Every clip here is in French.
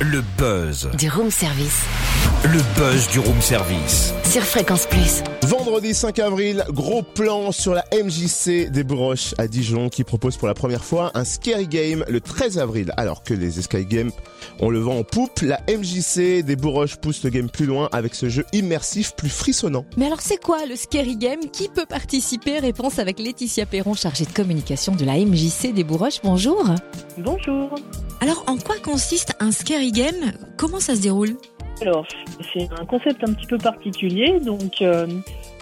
Le buzz. Du room service. Le buzz du room service. Sur Fréquence Plus. Vendredi 5 avril, gros plan sur la MJC des Broches à Dijon qui propose pour la première fois un Scary Game le 13 avril. Alors que les Sky Games, on le vend en poupe, la MJC des Bourroches pousse le game plus loin avec ce jeu immersif plus frissonnant. Mais alors c'est quoi le Scary Game? Qui peut participer? Réponse avec Laetitia Perron, chargée de communication de la MJC des Bourroches. Bonjour. Bonjour. Alors en quoi consiste un Scary Game? Comment ça se déroule? Alors, c'est un concept un petit peu particulier. Donc, euh,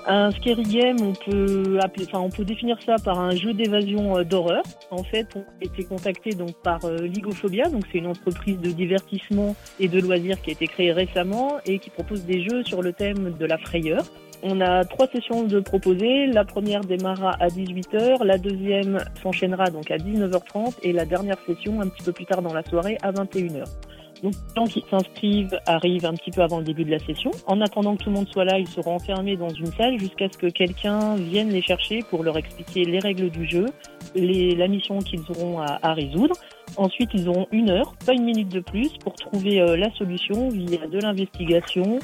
un scary game, on peut appeler, enfin, on peut définir ça par un jeu d'évasion euh, d'horreur. En fait, on a été contacté donc par euh, Ligophobia, donc c'est une entreprise de divertissement et de loisirs qui a été créée récemment et qui propose des jeux sur le thème de la frayeur. On a trois sessions de proposées. La première démarrera à 18h, la deuxième s'enchaînera donc à 19h30 et la dernière session un petit peu plus tard dans la soirée à 21h. Donc, les gens qui s'inscrivent arrivent un petit peu avant le début de la session. En attendant que tout le monde soit là, ils seront enfermés dans une salle jusqu'à ce que quelqu'un vienne les chercher pour leur expliquer les règles du jeu, les, la mission qu'ils auront à, à résoudre. Ensuite, ils auront une heure, pas une minute de plus, pour trouver euh, la solution via de l'investigation,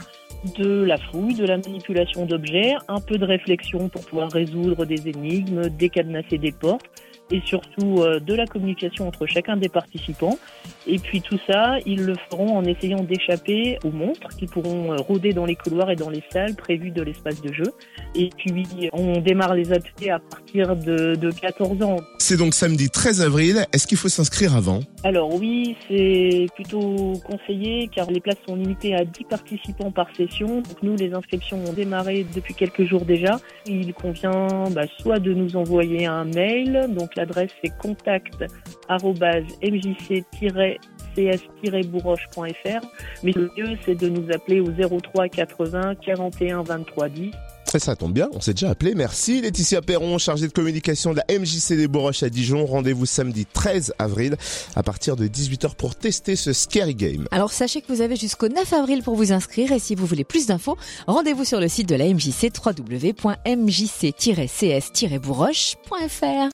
de la fouille, de la manipulation d'objets, un peu de réflexion pour pouvoir résoudre des énigmes, décadenasser des portes et surtout euh, de la communication entre chacun des participants. Et puis tout ça, ils le feront en essayant d'échapper aux monstres qui pourront euh, rôder dans les couloirs et dans les salles prévues de l'espace de jeu. Et puis on démarre les ateliers à partir de, de 14 ans. C'est donc samedi 13 avril. Est-ce qu'il faut s'inscrire avant? Alors oui, c'est plutôt conseillé car les places sont limitées à 10 participants par session. Donc nous, les inscriptions ont démarré depuis quelques jours déjà. Il convient bah, soit de nous envoyer un mail, donc l'adresse c'est contact cs-bourroche.fr. Mais le mieux, c'est de nous appeler au 03 80 41 23 10. Ça tombe bien, on s'est déjà appelé. Merci Laetitia Perron, chargée de communication de la MJC des Bourroches à Dijon. Rendez-vous samedi 13 avril à partir de 18h pour tester ce Scary Game. Alors sachez que vous avez jusqu'au 9 avril pour vous inscrire et si vous voulez plus d'infos, rendez-vous sur le site de la MJC www.mjc-cs-bourroche.fr.